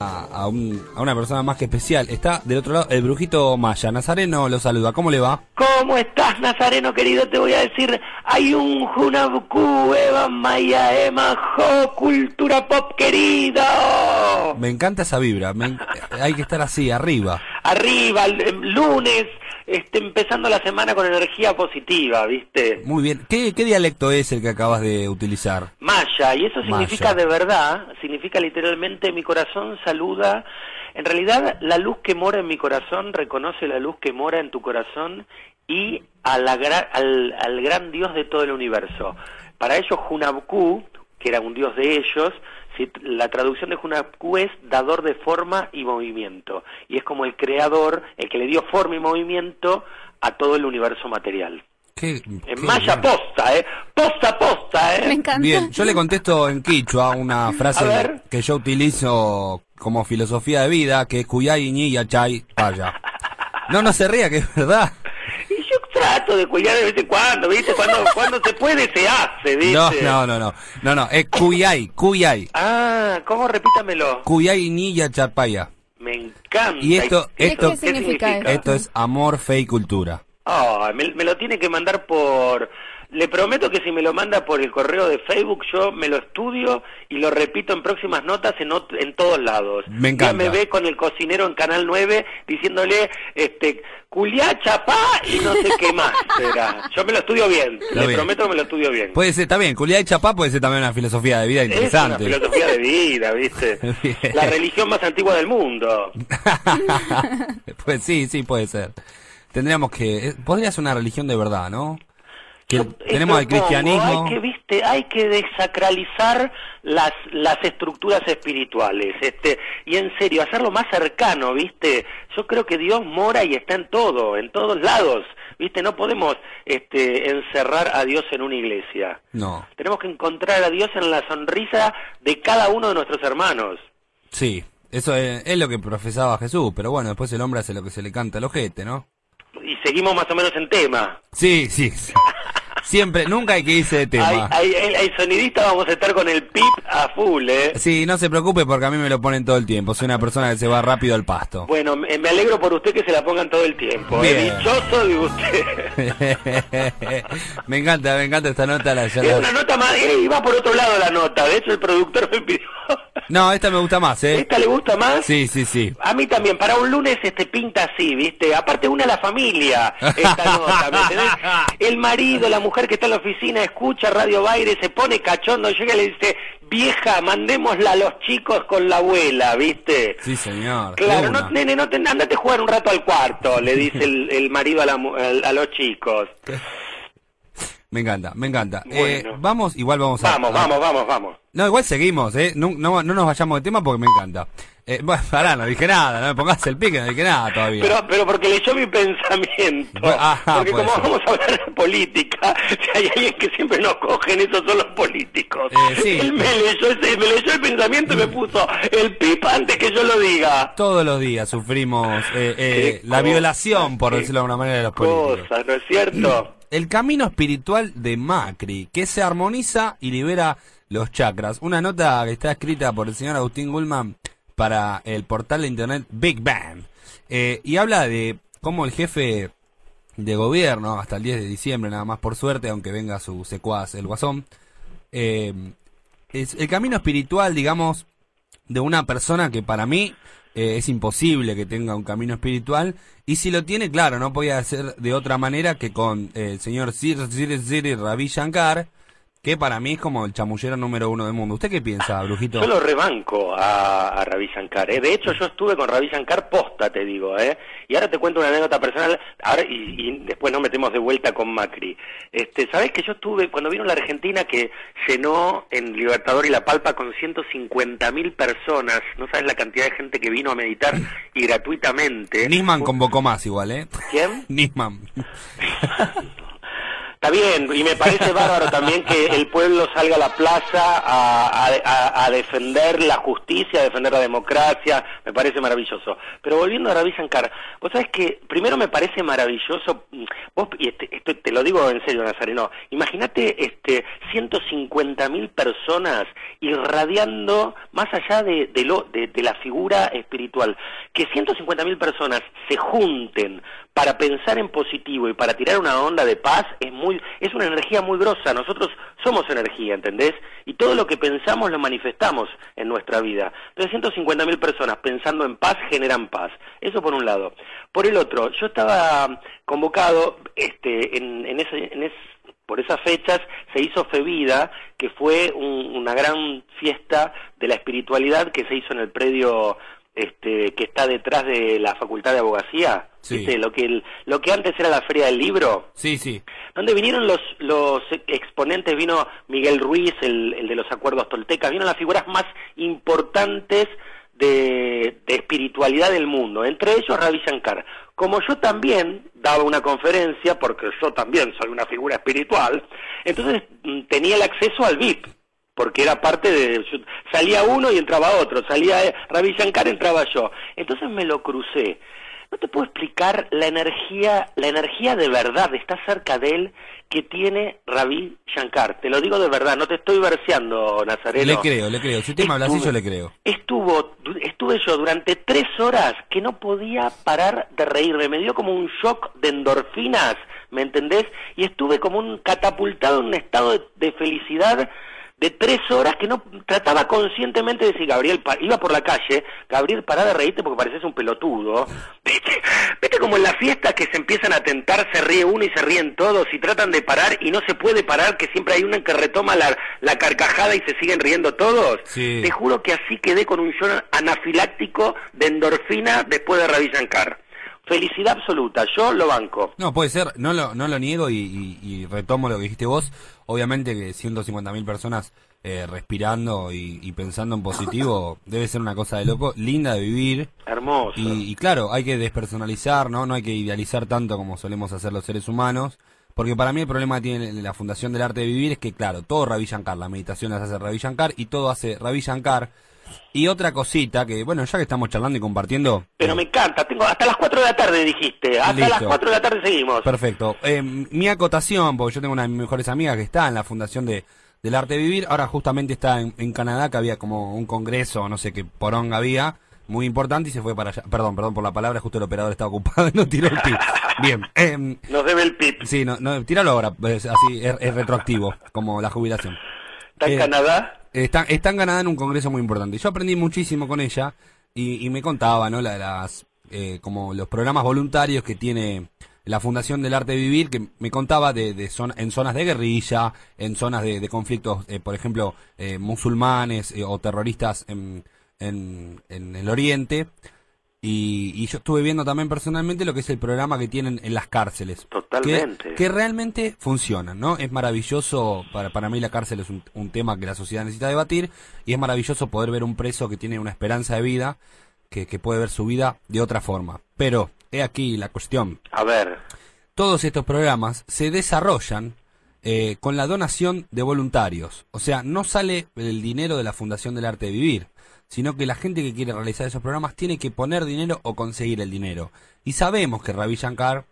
a, a un- a una persona más que especial. Está del otro lado el brujito Maya. Nazareno lo saluda. ¿Cómo le va? ¿Cómo estás, Nazareno querido? Te voy a decir, hay un Junabuku, Eva Maya, Emma, Jo, cultura pop querido. Me encanta esa vibra. me hay que estar así, arriba. Arriba, el, el lunes, este, empezando la semana con energía positiva, ¿viste? Muy bien. ¿Qué, qué dialecto es el que acabas de utilizar? Maya, y eso significa Maya. de verdad, significa literalmente mi corazón saluda. En realidad, la luz que mora en mi corazón reconoce la luz que mora en tu corazón y a la gra- al, al gran Dios de todo el universo. Para ellos, Hunabku, que era un dios de ellos, la traducción de Hunabku es dador de forma y movimiento. Y es como el creador, el que le dio forma y movimiento a todo el universo material. ¿Qué, En qué Maya bien. posta, ¿eh? Posta, posta, ¿eh? Me encanta. Bien, yo le contesto en quichua una frase que yo utilizo como filosofía de vida, que es cuyay ni yachay vaya. No, no se ría, que es verdad. Y trato de cuidar de vez en cuando, ¿viste? Cuando, cuando se puede, se hace, ¿viste? No, no, no, no. No, no, es cuyay, cuyay. Ah, ¿cómo? Repítamelo. Cuyay ni yachapaya. Me encanta. Y esto- ¿Qué- esto- qué significa esto? Esto es amor, fe y cultura. Ah, me, me lo tiene que mandar por... Le prometo que si me lo manda por el correo de Facebook, yo me lo estudio y lo repito en próximas notas en, en todos lados. Me encanta. Ya me ve con el cocinero en Canal 9 diciéndole, este, culiá, chapá y no sé qué más. será. Yo me lo estudio bien. Está Le bien. prometo que me lo estudio bien. Puede ser, está bien, cuyay chapá puede ser también una filosofía de vida Es una interesante. filosofía de vida, ¿viste? La religión más antigua del mundo. pues sí, sí, puede ser. Tendríamos que... eh, Podría ser una religión de verdad, ¿no? Que Yo tenemos el propongo, cristianismo... Hay que, viste, hay que desacralizar las, las estructuras espirituales, este, y en serio, hacerlo más cercano, viste. Yo creo que Dios mora y está en todo, en todos lados, viste. No podemos, este, encerrar a Dios en una iglesia. No, Tenemos que encontrar a Dios en la sonrisa de cada uno de nuestros hermanos. sí, eso es, es lo que profesaba Jesús, pero bueno, después el hombre hace lo que se le canta al ojete, ¿no? Y seguimos más o menos en tema. Sí, sí. sí. Siempre, nunca hay que irse de tema. Hay, hay, hay- hay sonidista, vamos a estar con el pip a full, ¿eh? Sí, no se preocupe porque a mí me lo ponen todo el tiempo. Soy una persona que se va rápido al pasto. Bueno, me, alegro por usted que se la pongan todo el tiempo. ¿eh? Bien. Dichoso de usted. me encanta, me encanta esta nota. La, es la- una nota más, eh, iba por otro lado la nota. De hecho, el productor me pidió. No, esta me gusta más, ¿eh? ¿Esta le gusta más? Sí, sí, sí. A mí también, para un lunes este pinta así, ¿viste? Aparte una a la familia, esta nota, ¿me entendés? El marido, la mujer que está en la oficina, escucha Radio Baile, se pone cachondo, llega y le dice, vieja, mandémosla a los chicos con la abuela, ¿viste? Sí, señor. Claro, no, nene, no te, andate a jugar un rato al cuarto, le dice el, el marido a, la a los chicos. Me encanta, me encanta. Bueno. Eh, vamos, igual vamos a... Vamos, a- vamos, vamos, vamos. No, igual seguimos, ¿eh? No, no, no nos vayamos de tema porque me encanta. Eh, bueno, pará, no dije nada, no me pongas el pique, no dije nada todavía. Pero, pero porque leyó mi pensamiento. Bueno, ajá, porque puede como ser. vamos a hablar de política, si hay alguien que siempre nos cogen, esos son los políticos. Eh, sí. Él me leyó, ese- me leyó el pensamiento y me puso el pip antes que yo lo diga. Todos los días sufrimos eh, eh, la cosa, violación, por decirlo de alguna manera, de los políticos. Cosas, ¿no es cierto? El camino espiritual de Macri, que se armoniza y libera los chakras. Una nota que está escrita por el señor Agustín Gullman para el portal de internet Big Bang. Eh, y habla de cómo el jefe de gobierno, hasta el 10 de diciembre, nada más por suerte, aunque venga su secuaz, el guasón, eh, es el camino espiritual, digamos, de una persona que para mí eh, es imposible que tenga un camino espiritual y si lo tiene, claro, no podía ser de otra manera que con el señor Sir Sir Sir Ravi Shankar, que para mí es como el chamullero número uno del mundo. ¿Usted qué piensa, Brujito? Yo lo rebanco a, a Ravi Shankar, ¿eh? De hecho, yo estuve con Ravi Shankar posta, te digo, ¿eh? Y ahora te cuento una anécdota personal, ahora, y, y después nos metemos de vuelta con Macri. Este, ¿Sabés que yo estuve, cuando vino la Argentina, que llenó en Libertador y La Palpa con 150 mil personas, no sabes la cantidad de gente que vino a meditar y gratuitamente. Nisman convocó más igual, ¿eh? ¿Quién? Nisman. Bien, y me parece bárbaro también que el pueblo salga a la plaza a, defender la justicia, a defender la democracia, me parece maravilloso. Pero volviendo a Ravi Shankar, vos sabés que primero me parece maravilloso, vos, y este, te lo digo en serio, Nazareno, imagínate este, 150 mil personas irradiando más allá de, de, lo, de la figura espiritual, que 150 mil personas se junten para pensar en positivo y para tirar una onda de paz es muy es una energía muy grosa. Nosotros somos energía, ¿entendés? Y todo lo que pensamos lo manifestamos en nuestra vida. 350.000 personas pensando en paz generan paz. Eso por un lado. Por el otro, yo estaba convocado este en, en ese, en por esas fechas se hizo Fevida, que fue una gran fiesta de la espiritualidad que se hizo en el predio este, que está detrás de la Facultad de Abogacía, lo que lo que antes era la Feria del Libro, sí, sí, donde vinieron los los exponentes, vino Miguel Ruiz, el, el de los acuerdos toltecas, vino las figuras más importantes de, de, espiritualidad del mundo, entre ellos Ravi Shankar. Como yo también daba una conferencia, porque yo también soy una figura espiritual, entonces mm, tenía el acceso al VIP porque era parte de... Salía uno y entraba otro, salía eh, Ravi Shankar, entraba yo. Entonces me lo crucé. No te puedo explicar la energía, la energía de verdad, está cerca de él, que tiene Ravi Shankar. Te lo digo de verdad, no te estoy verseando, Nazareno. Le creo, le creo. Si usted me habla así, yo le creo. Estuvo, estuve yo durante tres horas que no podía parar de reírme. Me dio como un shock de endorfinas, ¿me entendés? Y estuve como un catapultado en un estado de felicidad de tres horas que no trataba conscientemente de decir, Gabriel, iba por la calle, Gabriel, pará de reírte porque pareces un pelotudo. ¿Viste? ¿Viste como en las fiestas que se empiezan a tentar, se ríe uno y se ríen todos y tratan de parar y no se puede parar, que siempre hay uno que retoma la, la carcajada y se siguen riendo todos? Te juro que así quedé con un show anafiláctico de endorfina después de Ravi Shankar. Felicidad absoluta, yo lo banco. No, puede ser, no lo, no lo niego y, retomo lo que dijiste vos. Obviamente que 150.000 personas eh, respirando y, pensando en positivo debe ser una cosa de loco, linda de vivir. Hermoso. Y, claro, hay que despersonalizar, ¿no? No hay que idealizar tanto como solemos hacer los seres humanos. Porque para mí el problema que tiene la Fundación del Arte de Vivir es que, claro, todo Ravi Shankar, la meditación las hace Ravi Shankar y todo hace Ravi Shankar y otra cosita que, bueno, ya que estamos charlando y compartiendo. Pero me encanta, tengo hasta las 4 de la tarde, dijiste. Hasta las 4 de la tarde seguimos. Perfecto. Eh, mi acotación, porque yo tengo una de mis mejores amigas que está en la Fundación de, del Arte de Vivir. Ahora justamente está en, Canadá, que había como un congreso, no sé qué poronga había, muy importante y se fue para allá. Perdón, perdón por la palabra, justo el operador estaba ocupado y no tiró el pip. Bien. Eh, Nos debe el pip. Sí, no, no, tíralo ahora, así es, retroactivo, como la jubilación. ¿Está en eh, Canadá? Está, está en en un congreso muy importante. Yo aprendí muchísimo con ella y, me contaba, ¿no? La, las, eh, como los programas voluntarios que tiene la Fundación del Arte de Vivir, que me contaba de, de en zonas de guerrilla, en zonas de, conflictos, eh, por ejemplo, eh, musulmanes o terroristas en, en, en el Oriente. Y, yo estuve viendo también personalmente lo que es el programa que tienen en las cárceles. Totalmente. Que, realmente funcionan, ¿no? Es maravilloso, para, para mí la cárcel es un, tema que la sociedad necesita debatir y es maravilloso poder ver un preso que tiene una esperanza de vida, que, que puede ver su vida de otra forma. Pero, he aquí la cuestión. A ver. Todos estos programas se desarrollan eh, con la donación de voluntarios. O sea, no sale el dinero de la Fundación del Arte de Vivir sino que la gente que quiere realizar esos programas tiene que poner dinero o conseguir el dinero. Y sabemos que Ravi Shankar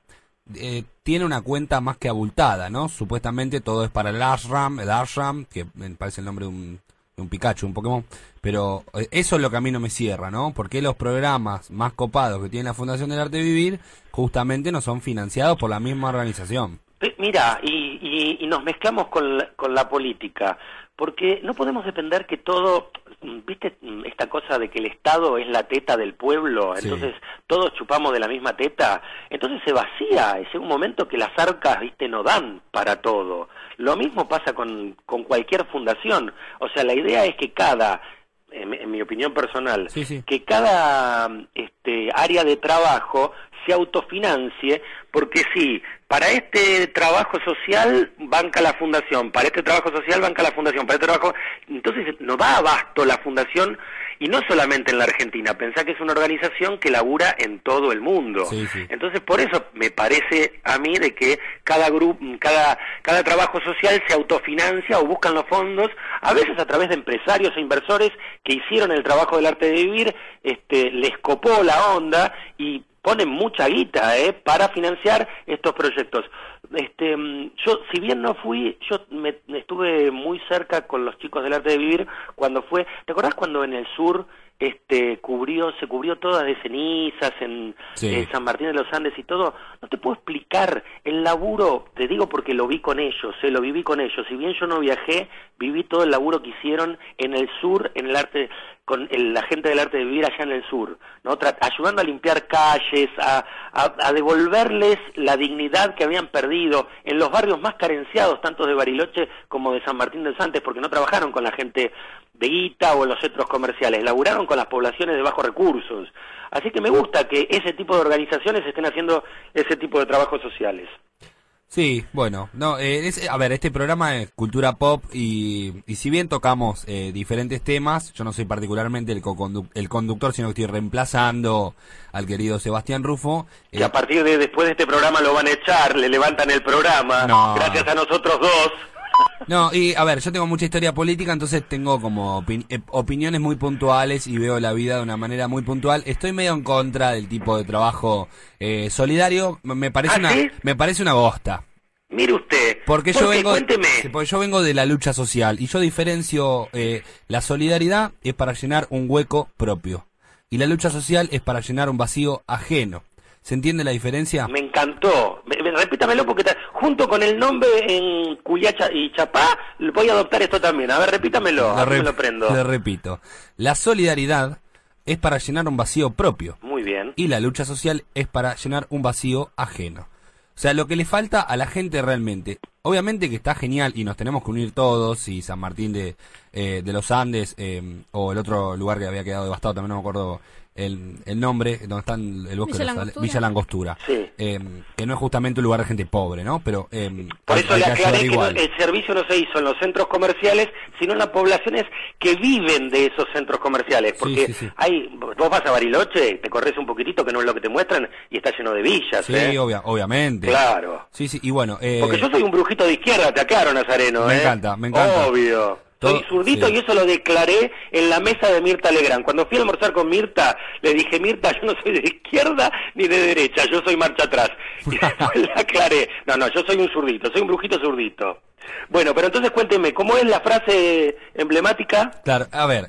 eh, tiene una cuenta más que abultada, ¿no? Supuestamente todo es para el Ashram, el Ashram, que me parece el nombre de un, de un Pikachu, un Pokémon, pero eh, eso es lo que a mí no me cierra, ¿no? Porque los programas más copados que tiene la Fundación del Arte de Vivir justamente no son financiados por la misma organización. Mira, y, y, nos mezclamos con con la política, porque no podemos depender que todo ¿Viste esta cosa de que el Estado es la teta del pueblo? Entonces todos chupamos de la misma teta. Entonces se vacía. Es un momento que las arcas, ¿viste? No dan para todo. Lo mismo pasa con, con cualquier fundación. O sea, la idea es que cada en, mi opinión personal, que cada este, área de trabajo se autofinancie, porque sí, para este trabajo social banca la fundación, para este trabajo social banca la fundación, para este trabajo, entonces no da abasto la fundación y no solamente en la Argentina, pensá que es una organización que labura en todo el mundo. Entonces, por eso me parece a mí de que cada grupo, cada, cada trabajo social se autofinancia o buscan los fondos, a veces a través de empresarios e inversores que hicieron el trabajo del arte de vivir, este, les copó la onda y ponen mucha guita ¿eh? para financiar estos proyectos. Este, mm, yo, si bien no fui, yo me, estuve muy cerca con los chicos del arte de vivir cuando fue. ¿Te acordás cuando en el sur este cubrió se cubrió toda de cenizas en eh, San Martín de los Andes y todo. No te puedo explicar el laburo te digo porque lo vi con ellos eh, lo viví con ellos. Si bien yo no viajé viví todo el laburo que hicieron en el sur en el arte con la gente del arte de vivir allá en el sur, ¿no? ayudando a limpiar calles, a, a, devolverles la dignidad que habían perdido en los barrios más carenciados, tanto de Bariloche como de San Martín del Santes, porque no trabajaron con la gente de Guita o en los centros comerciales, laburaron con las poblaciones de bajos recursos. Así que me gusta que ese tipo de organizaciones estén haciendo ese tipo de trabajos sociales. Sí, bueno, no, eh, a ver, este programa es cultura pop y, si bien tocamos eh, diferentes temas, yo no soy particularmente el, el conductor, sino que estoy reemplazando al querido Sebastián Rufo. Y a partir de después de este programa lo van a echar, le levantan el programa, gracias a nosotros dos. No, y a ver, yo tengo mucha historia política, entonces tengo como eh, opiniones muy puntuales y veo la vida de una manera muy puntual. Estoy medio en contra del tipo de trabajo eh, solidario, me parece ¿Ah, una me parece una bosta. Mire usted, porque yo vengo porque yo vengo de la lucha social y yo diferencio eh, la solidaridad es para llenar un hueco propio y la lucha social es para llenar un vacío ajeno. ¿Se entiende la diferencia? Me encantó. repítamelo porque junto con el nombre en Cuyacha y Chapá voy a adoptar esto también. A ver, repítamelo. a me lo prendo. Le repito. La solidaridad es para llenar un vacío propio. Muy bien. Y la lucha social es para llenar un vacío ajeno. O sea, lo que le falta a la gente realmente. Obviamente que está genial y nos tenemos que unir todos. Y San Martín de, eh, de los Andes eh, o el otro lugar que había quedado devastado, también no me acuerdo el, el nombre, donde está el bosque Villa de Villa Langostura, eh, que no es justamente un lugar de gente pobre, ¿no? Pero eh, por eso le aclaré que el servicio no se hizo en los centros comerciales, sino en las poblaciones que viven de esos centros comerciales, porque hay, vos vas a Bariloche, te corres un poquitito que no es lo que te muestran y está lleno de villas, sí, ¿eh? obviamente. Claro. Sí, sí, y bueno, eh, porque yo soy un brujito de izquierda, te aclaro, Nazareno, Me ¿eh? encanta, me encanta. Obvio. Soy zurdito y eso lo declaré en la mesa de Mirta Legrand. Cuando fui a almorzar con Mirta, le dije, Mirta, yo no soy de izquierda ni de derecha, yo soy marcha atrás. Y después la aclaré. No, no, yo soy un zurdito, soy un brujito zurdito. Bueno, pero entonces cuénteme, ¿cómo es la frase emblemática? Claro, a ver,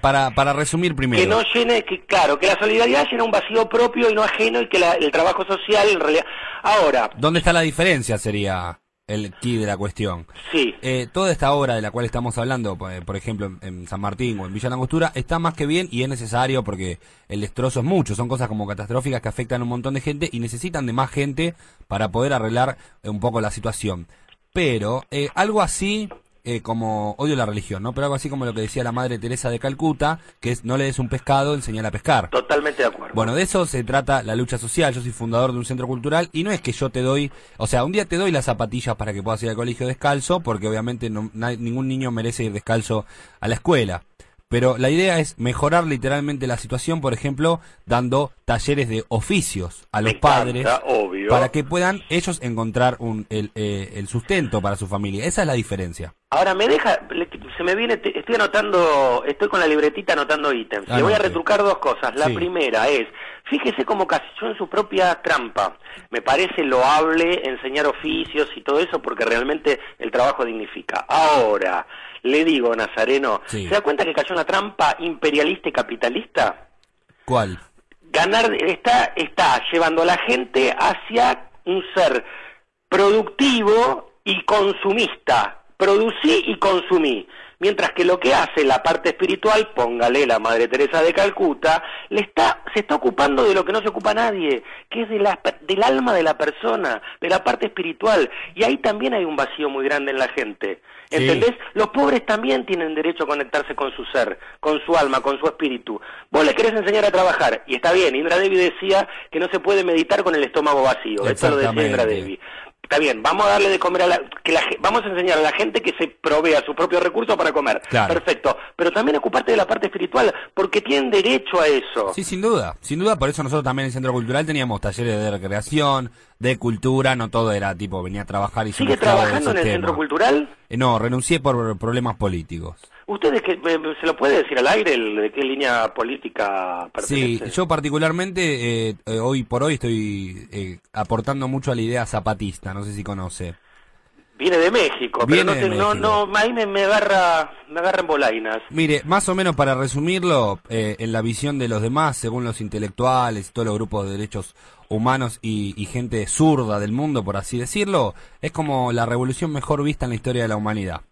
para, para resumir primero. Que no llene, que claro, que la solidaridad llena un vacío propio y no ajeno y que el trabajo social en realidad... Ahora... ¿Dónde está la diferencia sería? El key de la cuestión. Sí. Eh, toda esta obra de la cual estamos hablando, eh, por ejemplo, en, San Martín o en Villa Langostura, está más que bien y es necesario porque el destrozo es mucho. Son cosas como catastróficas que afectan a un montón de gente y necesitan de más gente para poder arreglar eh, un poco la situación. Pero algo así eh, como odio la religión, ¿no? Pero algo así como lo que decía la madre Teresa de Calcuta, que es no le des un pescado, enseñar a pescar. Totalmente de acuerdo. Bueno, de eso se trata la lucha social. Yo soy fundador de un centro cultural y no es que yo te doy, o sea, un día te doy las zapatillas para que puedas ir al colegio descalzo, porque obviamente no, ningún niño merece ir descalzo a la escuela. Pero la idea es mejorar literalmente la situación, por ejemplo, dando talleres de oficios a los padres para que puedan ellos encontrar un, el, eh, el, sustento para su familia. Esa es la diferencia. Ahora me deja, se me viene, estoy anotando, estoy con la libretita anotando ítems. Le voy a retrucar dos cosas. La primera es, fíjese cómo cayó en su propia trampa. Me parece loable enseñar oficios y todo eso porque realmente el trabajo dignifica. Ahora, le digo, Nazareno, ¿se da cuenta que cayó en una trampa imperialista y capitalista? ¿Cuál? Ganar, está, está llevando a la gente hacia un ser productivo y consumista. Producí y consumí. Mientras que lo que hace la parte espiritual, póngale la Madre Teresa de Calcuta, le está, se está ocupando de lo que no se ocupa nadie, que es de la, del alma de la persona, de la parte espiritual. Y ahí también hay un vacío muy grande en la gente. ¿Entendés? Los pobres también tienen derecho a conectarse con su ser, con su alma, con su espíritu. Vos le querés enseñar a trabajar, y está bien, Indra Devi decía que no se puede meditar con el estómago vacío, esto lo decía Indra Devi está bien, vamos a darle de comer a la, que la, vamos a enseñar a la gente que se provea sus propios recursos para comer. Perfecto. Pero también ocuparte de la parte espiritual, porque tienen derecho a eso. Sí, sin duda. Sin duda, por eso nosotros también en el Centro Cultural teníamos talleres de recreación, de cultura, no todo era tipo venía a trabajar y ¿Sigue trabajando en el Centro Cultural? Eh, no, renuncié por problemas políticos. ¿Ustedes que, se lo puede decir al aire de qué línea política pertenece? Sí, yo particularmente eh, eh, hoy por hoy estoy eh, aportando mucho a la idea zapatista, no sé si conoce. Viene de México, pero no, no, no, ahí me, agarra, me agarra en bolainas. Mire, más o menos para resumirlo, en la visión de los demás, según los intelectuales, todos los grupos de derechos humanos y, y gente zurda del mundo, por así decirlo, es como la revolución mejor vista en la historia de la humanidad.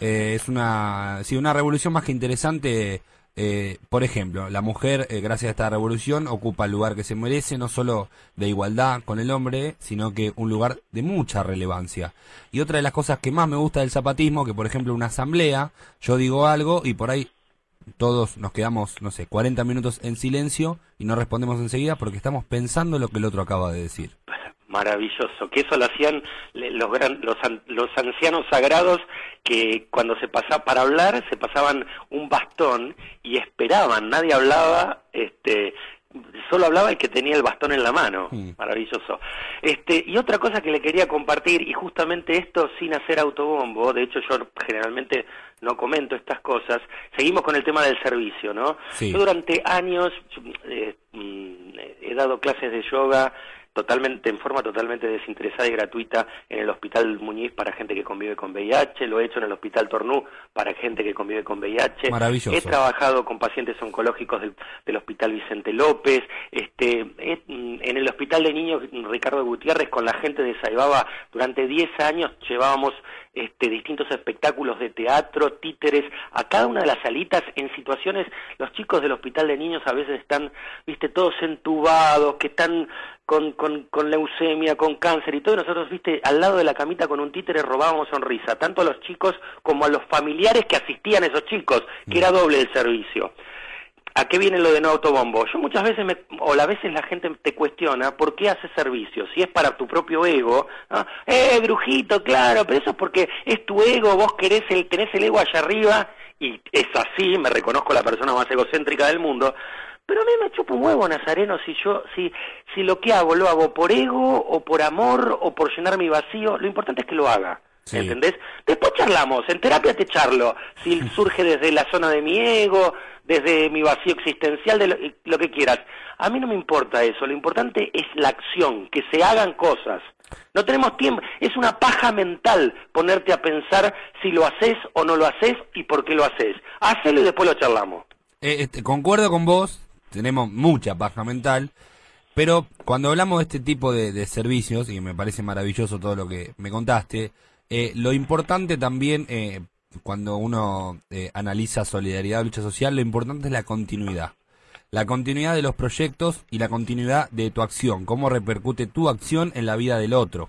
Eh, es una, sí, una revolución más que interesante. Eh, por ejemplo, la mujer, eh, gracias a esta revolución, ocupa el lugar que se merece, no solo de igualdad con el hombre, sino que un lugar de mucha relevancia. Y otra de las cosas que más me gusta del zapatismo, que por ejemplo una asamblea, yo digo algo y por ahí todos nos quedamos, no sé, 40 minutos en silencio y no respondemos enseguida porque estamos pensando lo que el otro acaba de decir. Maravilloso, que eso lo hacían los, los, ancianos sagrados que cuando se pasaba para hablar se pasaban un bastón y esperaban, nadie hablaba, este, solo hablaba el que tenía el bastón en la mano, maravilloso. Este, y otra cosa que le quería compartir, y justamente esto sin hacer autobombo, de hecho yo generalmente no comento estas cosas, seguimos con el tema del servicio, ¿no? Yo durante años eh, mm, he dado clases de yoga totalmente en forma totalmente desinteresada y gratuita en el Hospital Muñiz para gente que convive con VIH, lo he hecho en el Hospital Tornú para gente que convive con VIH. Maravilloso. He trabajado con pacientes oncológicos del, Hospital Vicente López, este, mm, en el Hospital de Niños Ricardo Gutiérrez con la gente de Saibaba durante 10 años llevábamos este, distintos espectáculos de teatro, títeres, a cada una de las salitas en situaciones, los chicos del hospital de niños a veces están, viste, todos entubados, que están con, con, con leucemia, con cáncer y todo, y nosotros, viste, al lado de la camita con un títere robábamos sonrisa, tanto a los chicos como a los familiares que asistían a esos chicos, que era doble el servicio. ¿A qué viene lo de no autobombo? Yo muchas veces, me, o a veces la gente te cuestiona por qué haces servicio. Si es para tu propio ego, eh, brujito, claro, pero eso es porque es tu ego, vos querés el, tenés el ego allá arriba, y es así, me reconozco la persona más egocéntrica del mundo, pero a mí me chupa un huevo, Nazareno, si yo, si, si lo que hago lo hago por ego, o por amor, o por llenar mi vacío, lo importante es que lo haga. ¿Entendés? Después charlamos, en terapia te charlo, si surge desde la zona de mi ego, desde mi vacío existencial, de lo, que quieras. A mí no me importa eso, lo importante es la acción, que se hagan cosas. No tenemos tiempo, es una paja mental ponerte a pensar si lo haces o no lo haces y por qué lo haces. Hacelo y después lo charlamos. Eh, este, concuerdo con vos, tenemos mucha paja mental, pero cuando hablamos de este tipo de, servicios, y me parece maravilloso todo lo que me contaste, eh, lo importante también eh, cuando uno eh, analiza solidaridad o lucha social, lo importante es la continuidad. La continuidad de los proyectos y la continuidad de tu acción, cómo repercute tu acción en la vida del otro.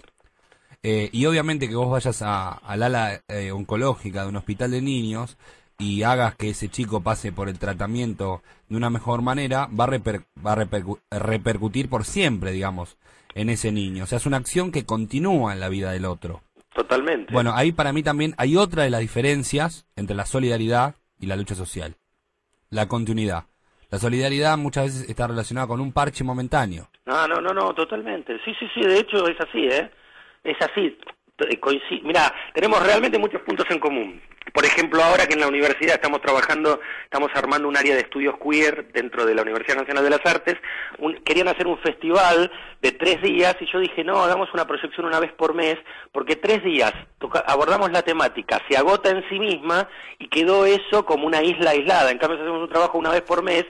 Eh, y obviamente que vos vayas al ala eh, oncológica de un hospital de niños y hagas que ese chico pase por el tratamiento de una mejor manera, va a, va a repercutir por siempre, digamos, en ese niño. O sea, es una acción que continúa en la vida del otro. Totalmente. Bueno, ahí para mí también hay otra de las diferencias entre la solidaridad y la lucha social. La continuidad. La solidaridad muchas veces está relacionada con un parche momentáneo. No, no, no, no, totalmente. Sí, sí, sí, de hecho es así, ¿eh? Es así. Mira, tenemos realmente muchos puntos en común. Por ejemplo, ahora que en la universidad estamos trabajando, estamos armando un área de estudios queer dentro de la Universidad Nacional de las Artes, querían hacer un festival de tres días y yo dije, no, hagamos una proyección una vez por mes, porque tres días abordamos la temática, se agota en sí misma y quedó eso como una isla aislada. En cambio, hacemos un trabajo una vez por mes,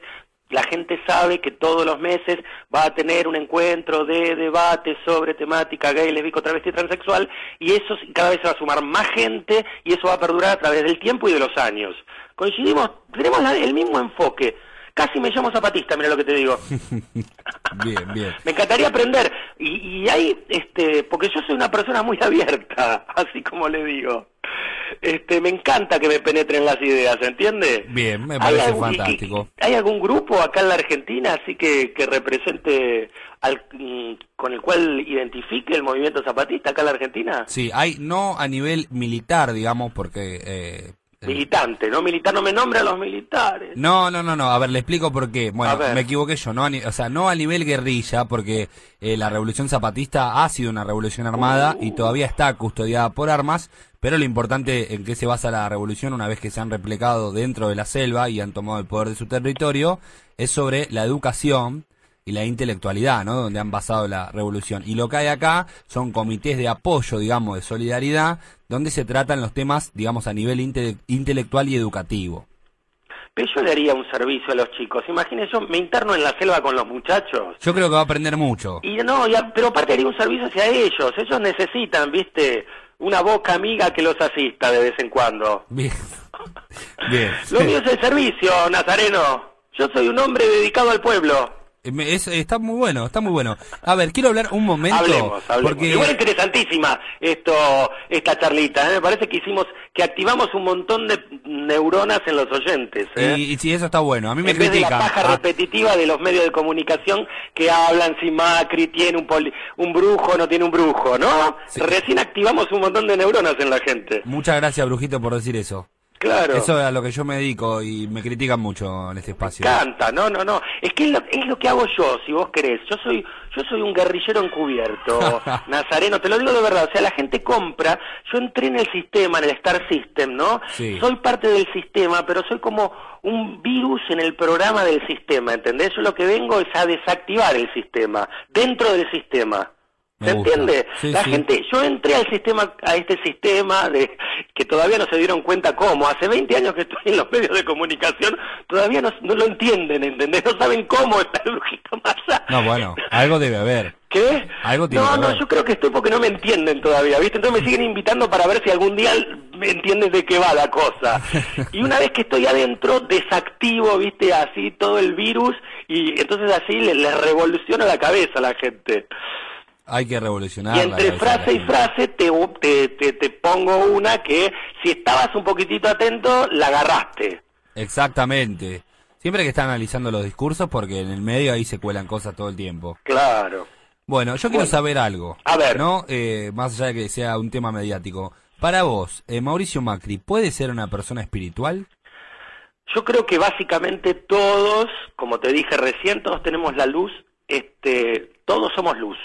la gente sabe que todos los meses va a tener un encuentro de debate sobre temática gay, lesbico, travesti, transexual, y eso cada vez se va a sumar más gente y eso va a perdurar a través del tiempo y de los años. Coincidimos, tenemos el mismo enfoque. Casi me llamo zapatista, mira lo que te digo. bien, bien. Me encantaría aprender. Y, y hay, este, porque yo soy una persona muy abierta, así como le digo. este, me encanta que me penetren las ideas, ¿entiende? Bien, me ¿Hay parece algún- fantástico. ¿Hay algún grupo acá en la Argentina así que, que represente al, mm, con el cual identifique el movimiento zapatista acá en la Argentina? Sí, hay, no a nivel militar, digamos, porque... eh, Militante, ¿no? Militar no me nombra a los militares. No, no, no, no. A ver, le explico por qué. Bueno, me equivoqué yo. No o sea, no a nivel guerrilla, porque eh, la revolución zapatista ha sido una revolución armada y todavía está custodiada por armas. Pero lo importante en qué se basa la revolución una vez que se han replicado dentro de la selva y han tomado el poder de su territorio es sobre la educación y la intelectualidad, ¿no? Donde han basado la revolución. Y lo que hay acá son comités de apoyo, digamos, de solidaridad, donde se tratan los temas, digamos, a nivel inte- intelectual y educativo. Pero yo le haría un servicio a los chicos. Imagínense, yo me interno en la selva con los muchachos. Yo creo que va a aprender mucho. Y no, ya- pero aparte haría un servicio hacia ellos. Ellos necesitan, viste, una boca amiga que los asista de vez en cuando. Bien. Bien. Lo mío es el servicio, Nazareno. Yo soy un hombre dedicado al pueblo. Eh, es- está muy bueno, está muy bueno. A ver, quiero hablar un momento. Hablemos, hablemos. Porque Igual interesantísima esto, esta charlita. ¿eh? Me parece que hicimos, que activamos un montón de neuronas en los oyentes. ¿eh? y, y sí, eso está bueno. A mí me en vez de la paja Ah, repetitiva de los medios de comunicación que hablan si Macri tiene un, poli- un brujo o no tiene un brujo, ¿no? Sí. Recién activamos un montón de neuronas en la gente. muchas gracias, Brujito, por decir eso. Claro. Eso es a lo que yo me dedico y me critican mucho en este espacio. Canta, no, no, no. Es que es lo, es lo que hago yo, si vos querés. Yo soy, yo soy un guerrillero encubierto, Nazareno, te lo digo de verdad. O sea, la gente compra. Yo entré en el sistema, en el Star System, ¿no? Sí. Soy parte del sistema, pero soy como un virus en el programa del sistema, ¿entendés? Yo lo que vengo es a desactivar el sistema, dentro del sistema. ¿Se entiende? Sí, la sí. gente, yo entré al sistema, a este sistema de que todavía no se dieron cuenta cómo. Hace 20 años que estoy en los medios de comunicación, todavía no, no lo entienden, ¿entendés? No saben cómo está el brujito Massa. No, bueno, algo debe haber. ¿Qué? Algo tiene no, que no, ver. yo creo que estoy porque no me entienden todavía, ¿viste? Entonces me siguen invitando para ver si algún día me entienden de qué va la cosa. Y una vez que estoy adentro, desactivo, ¿viste? Así todo el virus y entonces así le, le revoluciona la cabeza a la gente. Hay que revolucionar. Y entre frase y frase te, te, te, te pongo una que si estabas un poquitito atento, la agarraste. Exactamente. Siempre que estar analizando los discursos porque en el medio ahí se cuelan cosas todo el tiempo. Claro. Bueno, yo quiero Bueno. saber algo. A ver. ¿No? Eh, más allá de que sea un tema mediático. Para vos, eh, Mauricio Macri, ¿puede ser una persona espiritual? Yo creo que básicamente todos, como te dije recién, todos tenemos la luz, este, todos somos luz.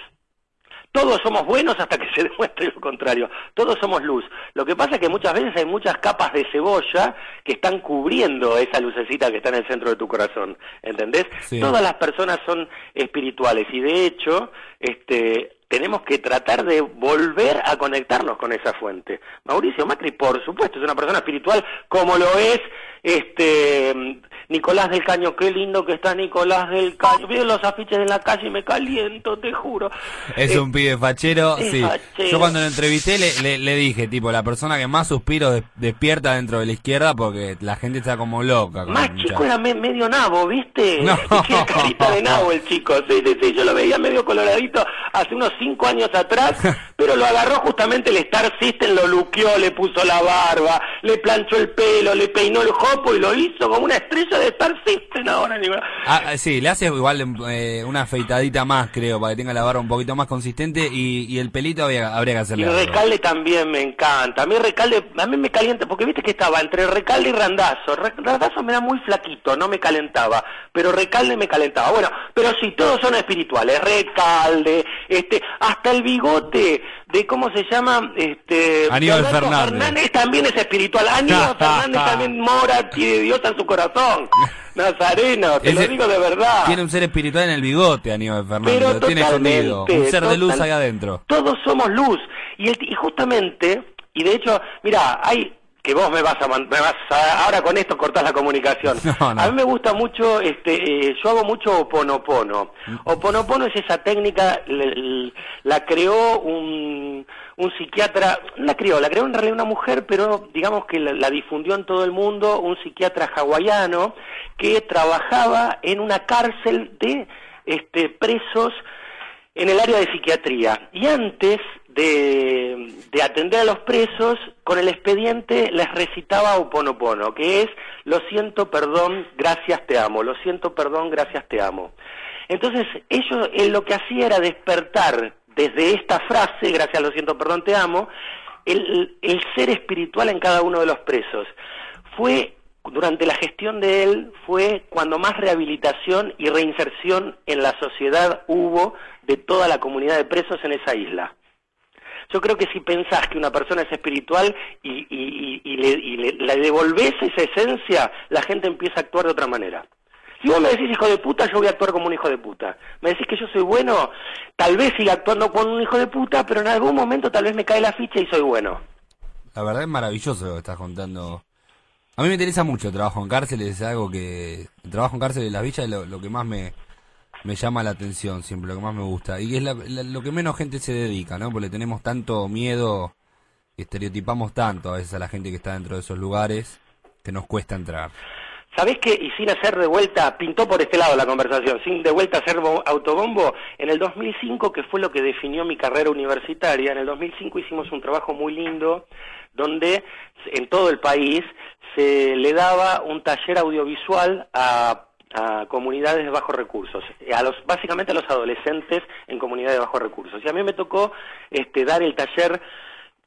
Todos somos buenos hasta que se demuestre lo contrario. Todos somos luz. Lo que pasa es que muchas veces hay muchas capas de cebolla que están cubriendo esa lucecita que está en el centro de tu corazón. ¿Entendés? Sí. Todas las personas son espirituales y de hecho, este, tenemos que tratar de volver a conectarnos con esa fuente. Mauricio Macri, por supuesto, es una persona espiritual como lo es este Nicolás del Caño. Qué lindo que está Nicolás del Caño. Veo los afiches en la calle y me caliento, te juro. Es Eh, un pibe fachero, sí. fachero. Yo cuando lo entrevisté le, le- le dije, tipo, la persona que más suspiros des- despierta dentro de la izquierda porque la gente está como loca. Más chico muchacho. era me- medio nabo, ¿viste? No. Tiene carita de nabo el chico. Sí, sí, sí, yo lo veía medio coloradito hace unos cinco años atrás, pero lo agarró justamente el Star System, lo luqueó, le puso la barba, le planchó el pelo, le peinó el jopo y lo hizo como una estrella de Star System ahora, Nicolás. Ah, ah, sí, le hace igual eh, una afeitadita más, creo, para que tenga la barba un poquito más consistente y, y el pelito habría, habría que Y hacerle algo. Recalde también me encanta. A mí Recalde, a mí me calienta, porque viste que estaba entre Recalde y Randazo. Randazo me da muy flaquito, no me calentaba. Pero Recalde me calentaba. Bueno, pero sí, todos son espirituales. Recalde, este, hasta el bigote de, ¿cómo se llama? Este, Aníbal Fernández. también es espiritual. Aníbal Fernández también mora, tiene Dios en su corazón. Nazareno, te Ese- lo digo de verdad. Tiene un ser espiritual en el bigote, Aníbal Fernández, Pero lo tiene escondido. Un ser de luz ahí adentro. Todos somos luz. Y, el- y justamente, y de hecho, mira, hay que vos me vas a, me vas a- ahora con esto cortás la comunicación. No, no. A mí me gusta mucho, este, eh, yo hago mucho oponopono. Oponopono es esa técnica, la creó un, un psiquiatra, no la creó, la creó en realidad una mujer, pero digamos que la, la difundió en todo el mundo, un psiquiatra hawaiano que trabajaba en una cárcel de este, presos en el área de psiquiatría. Y antes de, de atender a los presos, con el expediente les recitaba Oponopono, que es lo siento, perdón, gracias, te amo, lo siento, perdón, gracias, te amo. Entonces, ellos eh, lo que hacía era despertar desde esta frase, gracias, lo siento, perdón, te amo, el, el ser espiritual en cada uno de los presos. Fue durante la gestión de él fue cuando más rehabilitación y reinserción en la sociedad hubo de toda la comunidad de presos en esa isla. Yo creo que si pensás que una persona es espiritual y, le, le, devolvés esa esencia, la gente empieza a actuar de otra manera. Si vos me decís hijo de puta, yo voy a actuar como un hijo de puta. Me decís que yo soy bueno, tal vez siga actuando como un hijo de puta, pero en algún momento tal vez me cae la ficha y soy bueno. La verdad es maravilloso lo que estás contando. A mí me interesa mucho el trabajo en cárceles, es algo que... El trabajo en cárceles de las villas es lo, que más me, me llama la atención siempre, lo que más me gusta. Y es lo que menos gente se dedica, ¿no? Porque tenemos tanto miedo y estereotipamos tanto a veces a la gente que está dentro de esos lugares que nos cuesta entrar. ¿Sabés qué? Y sin hacer de vuelta, pintó por este lado la conversación, sin de vuelta hacer autobombo, en el 2005, que fue lo que definió mi carrera universitaria, en el 2005 hicimos un trabajo muy lindo donde en todo el país se le daba un taller audiovisual a, a comunidades de bajos recursos, a los, básicamente a los adolescentes en comunidades de bajos recursos. Y a mí me tocó este, dar el taller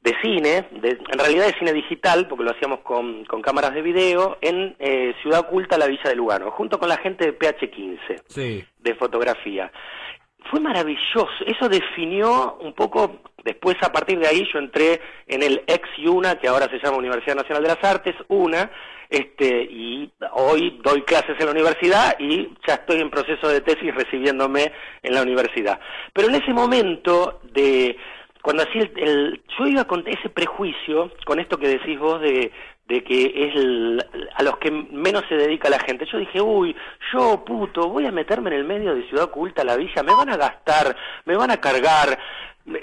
de cine, en realidad de cine digital, porque lo hacíamos con, cámaras de video, en eh, Ciudad Oculta, la Villa de Lugano, junto con la gente de PH15, de fotografía. Fue maravilloso, eso definió un poco, después a partir de ahí yo entré en el ex UNA, que ahora se llama Universidad Nacional de las Artes, UNA, este, y hoy doy clases en la universidad y ya estoy en proceso de tesis recibiéndome en la universidad. Pero en ese momento de cuando así el, yo iba con ese prejuicio, con esto que decís vos de, de que es a los que menos se dedica la gente. Yo dije, uy, yo puto, voy a meterme en el medio de Ciudad Oculta, la villa, me van a gastar, me van a cargar, me,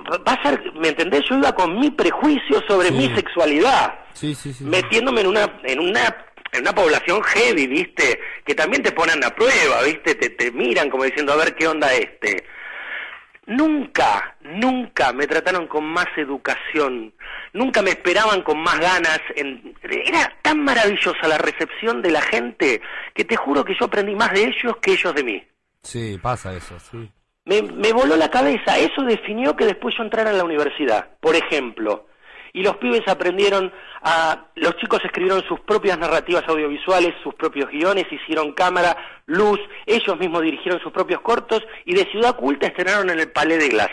va a ser, ¿me entendés? Yo iba con mi prejuicio sobre mi sexualidad, sí, sí, metiéndome en una, en una en una población heavy, ¿viste? Que también te ponen a prueba, ¿viste? Te, te miran como diciendo, a ver qué onda este. Nunca, nunca me trataron con más educación, nunca me esperaban con más ganas. Era tan maravillosa la recepción de la gente que te juro que yo aprendí más de ellos que ellos de mí. Sí, pasa eso, sí. Me, me voló la cabeza, eso definió que después yo entrara en la universidad. Por ejemplo, y los pibes aprendieron a, los chicos escribieron sus propias narrativas audiovisuales, sus propios guiones, hicieron cámara, luz, ellos mismos dirigieron sus propios cortos y de Ciudad Culta estrenaron en el Palais de Glass.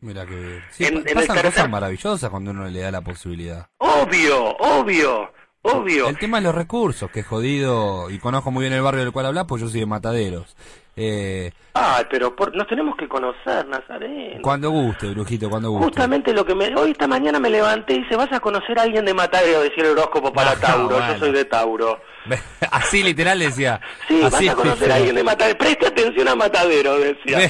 Mira que sí, en, pasan cosas maravillosas cuando uno le da la posibilidad. Obvio, obvio. Obvio. El tema de los recursos, que es jodido, y conozco muy bien el barrio del cual hablas, pues yo soy de Mataderos. Eh, ah, pero nos tenemos que conocer, Nazareno. Cuando guste, brujito, cuando guste. Justamente lo que me... Hoy esta mañana me levanté y dice, vas a conocer a alguien de Mataderos, decía el horóscopo para Tauro, yo soy de Tauro. Así literal decía. Sí, vas a conocer a alguien de Mataderos. Presta atención a Matadero, decía.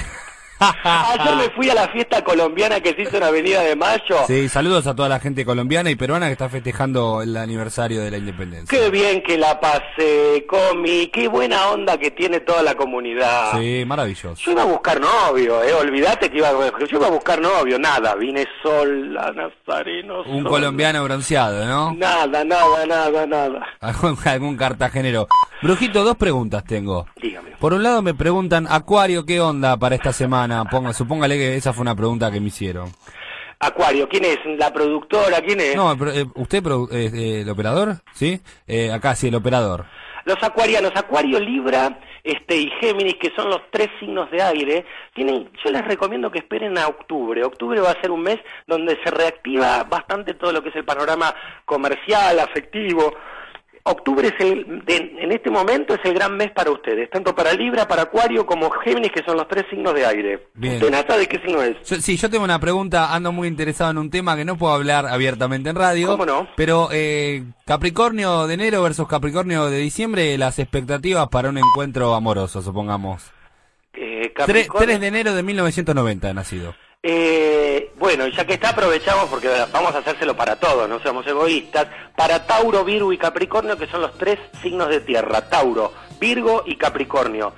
Ayer me fui a la fiesta colombiana que se hizo en Avenida de Mayo. Sí, saludos a toda la gente colombiana y peruana que está festejando el aniversario de la independencia. Qué bien que la pasé, Comi, qué buena onda que tiene toda la comunidad. Sí, maravilloso. Yo iba a buscar novio, eh, olvídate que iba a... Yo iba a buscar novio, nada, vine sola, Nazareno. Un colombiano bronceado, ¿no? Nada, nada, nada, nada. algún cartagenero. Brujito, dos preguntas tengo. Dígame. Por un lado me preguntan, Acuario, ¿qué onda para esta semana? Ponga, supóngale que esa fue una pregunta que me hicieron. Acuario, ¿quién es? ¿La productora? ¿Quién es? No, eh, ¿usted es eh, el operador? ¿Sí? Eh, acá sí, el operador. Los acuarianos, Acuario, Libra este, y Géminis, que son los tres signos de aire, tienen, yo les recomiendo que esperen a octubre. Octubre va a ser un mes donde se reactiva bastante todo lo que es el panorama comercial, afectivo, octubre es el, en este momento es el gran mes para ustedes, tanto para Libra, para Acuario como Géminis, que son los tres signos de aire. Bien. de qué signo es? sí, yo tengo una pregunta, ando muy interesado en un tema que no puedo hablar abiertamente en radio. ¿Cómo no? Pero eh, Capricornio de enero versus Capricornio de diciembre, las expectativas para un encuentro amoroso, supongamos. Eh, 3, de enero de 1990 nacido. Eh, bueno, ya que está, aprovechamos porque vamos a hacérselo para todos, no seamos egoístas. Para Tauro, Virgo y Capricornio, que son los tres signos de tierra: Tauro, Virgo y Capricornio.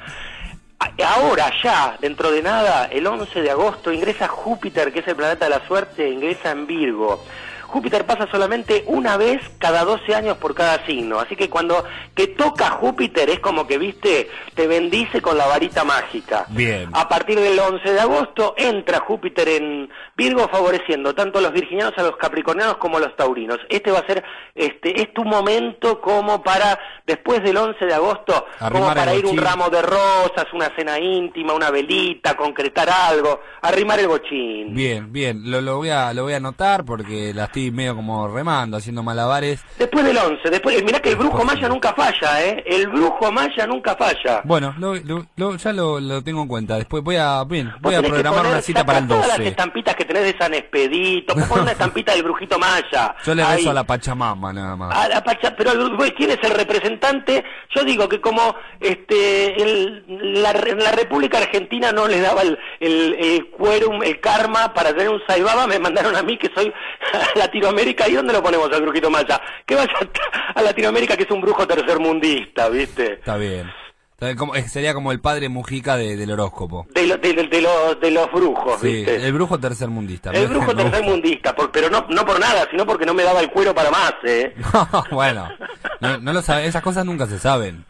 ahora ya, dentro de nada, el 11 de agosto, ingresa Júpiter, que es el planeta de la suerte, ingresa en Virgo. Júpiter pasa solamente una vez cada 12 años por cada signo, así que cuando te toca Júpiter es como que, viste, te bendice con la varita mágica. Bien. A partir del 11 de agosto entra Júpiter en Virgo favoreciendo tanto a los virginianos, a los capricornianos como a los taurinos. Este va a ser, este, es tu momento como para, después del 11 de agosto, como Arrimar para ir un ramo de rosas, una cena íntima, una velita, concretar algo, arrimar el bochín. Bien, bien, lo, lo voy a lo voy a anotar porque la estoy medio como remando, haciendo malabares. Después del 11, después, mirá que el brujo maya nunca falla, ¿eh? El brujo maya nunca falla. Bueno, lo- lo- ya lo, lo tengo en cuenta. Después voy a bien, Vos voy a programar una cita para el todas las 12. estampitas que tenés de San Expedito, pon una estampita del brujito maya. Yo le Ahí. rezo a la Pachamama nada más. A la Pacha- pero ¿quién es el representante? Yo digo que como este el- la, en la República Argentina no les daba el, el, el quórum, el karma para tener un saibaba, me mandaron a mí que soy Latinoamérica. ¿Y dónde lo ponemos al brujito maya? Que vaya a Latinoamérica que es un brujo tercermundista, ¿viste? Está bien. Como- eh, sería como el padre Mujica de- del horóscopo. De, lo- de, de los, de los brujos, Sí, ¿viste? el brujo tercermundista. El brujo tercermundista, por- pero no, no por nada, sino porque no me daba el cuero para más, ¿eh? bueno, no, no lo sabe, esas cosas nunca se saben.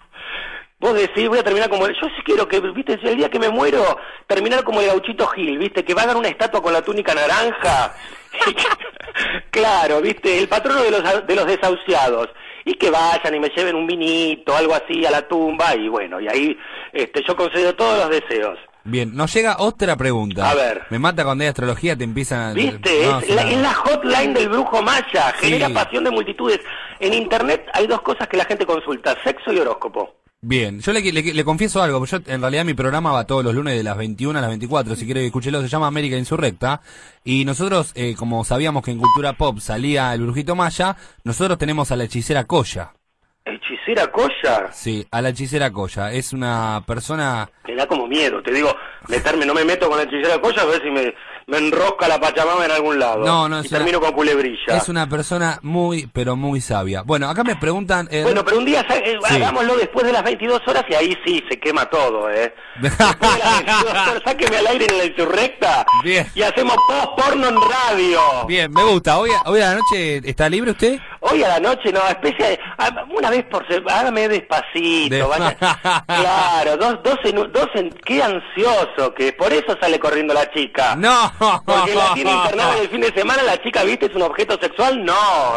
Vos decís, voy a terminar como... el- Yo sí quiero que, viste, el día que me muero, terminar como el gauchito Gil, viste, que va a dar una estatua con la túnica naranja. claro, viste, el patrono de los, de los desahuciados. Y que vayan y me lleven un vinito, algo así, a la tumba, y bueno, y ahí este, yo concedo todos los deseos. Bien, nos llega otra pregunta. A ver. Me mata cuando hay astrología, te empiezan. ¿Viste? No, es, la, es la hotline del brujo maya, genera Sí. pasión de multitudes. En internet hay dos cosas que la gente consulta, sexo y horóscopo. Bien, yo le, le, le confieso algo, yo en realidad mi programa va todos los lunes de las 21 a las 24, si quiere escúchelo, se llama América Insurrecta, y nosotros, eh, como sabíamos que en Cultura Pop salía el Brujito Maya, nosotros tenemos a la hechicera Coya, Hechicera Coya, sí, a la hechicera Coya, es una persona, me da como miedo, te digo, meterme, no me meto con la hechicera Coya a ver si me, me enrosca la pachamama en algún lado. No, no, y es una- termino con culebrilla. es una persona muy, pero muy sabia. Bueno, acá me preguntan... eh, Bueno, pero un día eh, Sí. hagámoslo después de las 22 horas y ahí sí se quema todo, ¿eh? Después de las 22 horas, sáqueme al aire en la insurrecta Bien. y hacemos post porno en radio. Bien, me gusta, hoy, hoy a la noche, ¿está libre usted? Hoy a la noche, no, especie de- ah, una vez por semana, hágame despacito, De- vaya. Claro, dos, dos en, dos en, qué ansioso que es, por eso sale corriendo la chica. No. Porque la tiene internada en el fin de semana, la chica, viste, es un objeto sexual, no.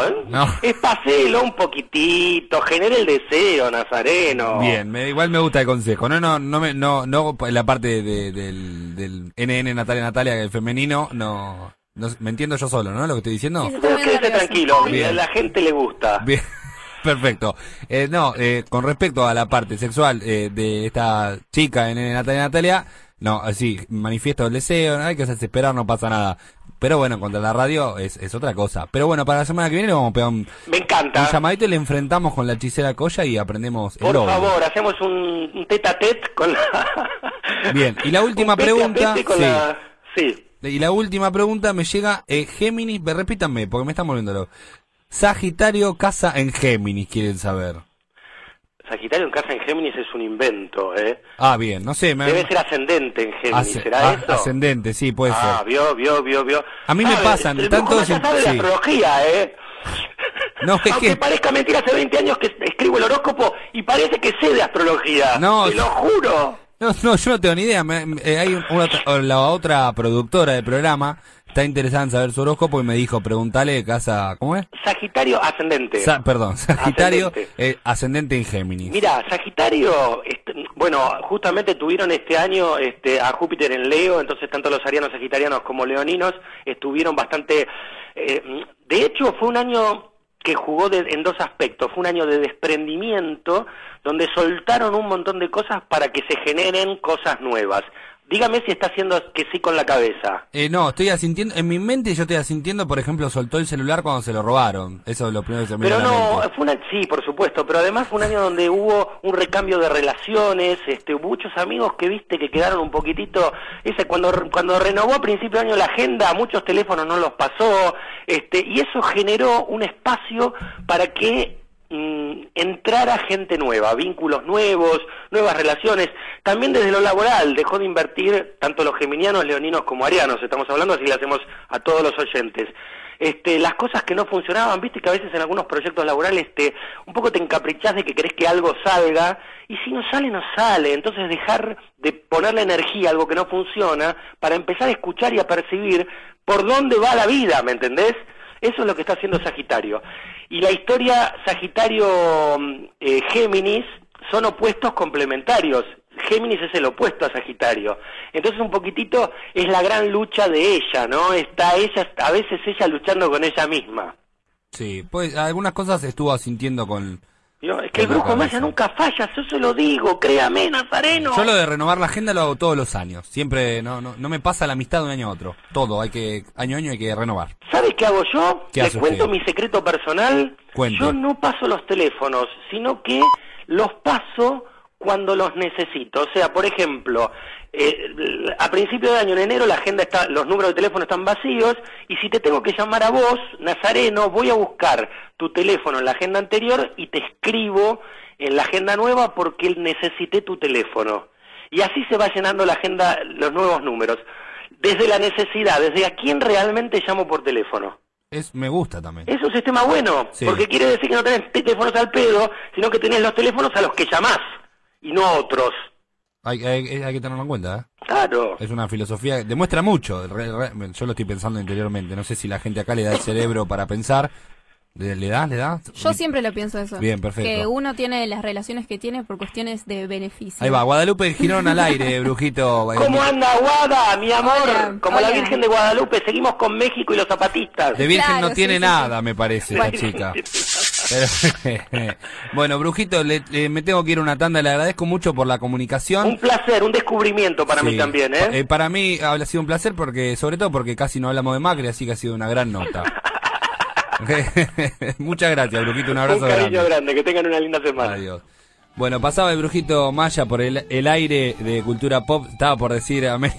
¿eh? No. Es paselo un poquitito, genere el deseo, Nazareno. Bien, me, igual me gusta el consejo. No, no, no, me, no, no la parte de- del, del NN Natalia Natalia, el femenino, no, no, me entiendo yo solo, ¿no? Lo que estoy diciendo. Sí, quédese tranquilo, Bien. a la gente le gusta. Bien, perfecto. Eh, no, eh, con respecto a la parte sexual eh, de esta chica NN Natalia Natalia, no, así, manifiesto el deseo, no hay que hacerse esperar, no pasa nada. Pero bueno, contra la radio es, es otra cosa. Pero bueno, para la semana que viene le vamos a pegar un, Me encanta. un llamadito y le enfrentamos con la hechicera Coya y aprendemos el Por favor, hacemos un, un tete a tete con la... Bien, y la última Un tete a pregunta, tete con sí. la- Sí. Y la última pregunta me llega, eh, Géminis, me- repítanme, porque me están volviéndolo. Sagitario, casa en Géminis, quieren saber. Sagitario en casa en Géminis es un invento, ¿eh? Ah, bien, no sé, me... Debe ser ascendente en Géminis, Asce- ¿será ah, eso? Ascendente, sí, puede ah, ser. vio, vio, vio, vio. A mí me Sabe, pasan, el tanto brujo sin- Maya sabe sí. astrología, ¿eh? No, es Aunque que... parezca mentira, hace 20 años que escribo el horóscopo y parece que sé de astrología. No, Te lo juro. No, no, yo no tengo ni idea. me- me- eh, hay una la otra productora del programa está interesada en saber su horóscopo y me dijo, preguntale casa, ¿cómo es? Sagitario ascendente. Sa- perdón, Sagitario, Ascendente. eh, ascendente en Géminis. Mira, Sagitario, este, bueno, justamente tuvieron este año este, a Júpiter en Leo, entonces tanto los arianos sagitarianos como leoninos estuvieron bastante... eh, de hecho, fue un año que jugó de- en dos aspectos. Fue un año de desprendimiento, donde soltaron un montón de cosas para que se generen cosas nuevas. Dígame si está haciendo que sí con la cabeza. Eh, no, estoy asintiendo, en mi mente yo estoy asintiendo, por ejemplo, soltó el celular cuando se lo robaron. Eso es lo primero que se me Pero no, fue una, sí, por supuesto, pero además fue un año donde hubo un recambio de relaciones, este, muchos amigos que viste que quedaron un poquitito, ese cuando cuando renovó a principio de año la agenda, muchos teléfonos no los pasó, este, y eso generó un espacio para que mm, entrar a gente nueva, vínculos nuevos, nuevas relaciones. También desde lo laboral dejó de invertir tanto los geminianos, leoninos como arianos, estamos hablando, así le hacemos a todos los oyentes. Este, las cosas que no funcionaban, viste que a veces en algunos proyectos laborales te, un poco te encaprichás de que querés que algo salga, y si no sale, no sale. Entonces dejar de ponerle energía a algo que no funciona para empezar a escuchar y a percibir por dónde va la vida, ¿me entendés? Eso es lo que está haciendo Sagitario. Y la historia Sagitario-Géminis son opuestos complementarios. Géminis es el opuesto a Sagitario. Entonces un poquitito es la gran lucha de ella, ¿no? Está ella, a veces ella luchando con ella misma. Sí, pues algunas cosas estuvo sintiendo con... es que el brujo maya nunca falla, yo se lo digo, créame, Nazareno. Yo lo de renovar la agenda lo hago todos los años. Siempre, no, no, no me pasa la amistad de un año a otro. Todo, hay que, año a año hay que renovar. ¿Sabes qué hago yo? ¿Qué Te cuento mi secreto personal. Yo no paso los teléfonos, sino que los paso cuando los necesito. O sea, por ejemplo, eh, a principio de año, en enero, la agenda está, los números de teléfono están vacíos y si te tengo que llamar a vos, Nazareno, voy a buscar tu teléfono en la agenda anterior y te escribo en la agenda nueva porque necesité tu teléfono. Y así se va llenando la agenda, los nuevos números. Desde la necesidad, desde a quién realmente llamo por teléfono. Es, me gusta también. Es un sistema bueno, porque quiere decir que no tenés teléfonos al pedo, sino que tenés los teléfonos a los que llamás y no otros. Hay, hay, hay que tenerlo en cuenta, ¿eh? Claro. Es una filosofía, demuestra mucho, yo lo estoy pensando interiormente, no sé si la gente acá le da el cerebro para pensar, ¿Le, da? ¿Le da? Yo siempre lo pienso eso. Bien, perfecto. Que uno tiene las relaciones que tiene por cuestiones de beneficio. Ahí va, Guadalupe Girón al aire, brujito. ¿Cómo anda Guada, mi amor? Como la Virgen de Guadalupe, seguimos con México y los zapatistas. De Virgen no tiene nada, me parece, la chica. bueno, Brujito, le, me tengo que ir a una tanda, le agradezco mucho por la comunicación. Un placer, un descubrimiento para mí también, ¿eh? ¿eh? Para mí ha sido un placer, porque sobre todo porque casi no hablamos de Macri, así que ha sido una gran nota. Muchas gracias, Brujito. Un abrazo un cariño grande. Que tengan una linda semana. Adiós. Bueno, pasaba el Brujito Maya por el, el aire de cultura pop. Estaba por decir América.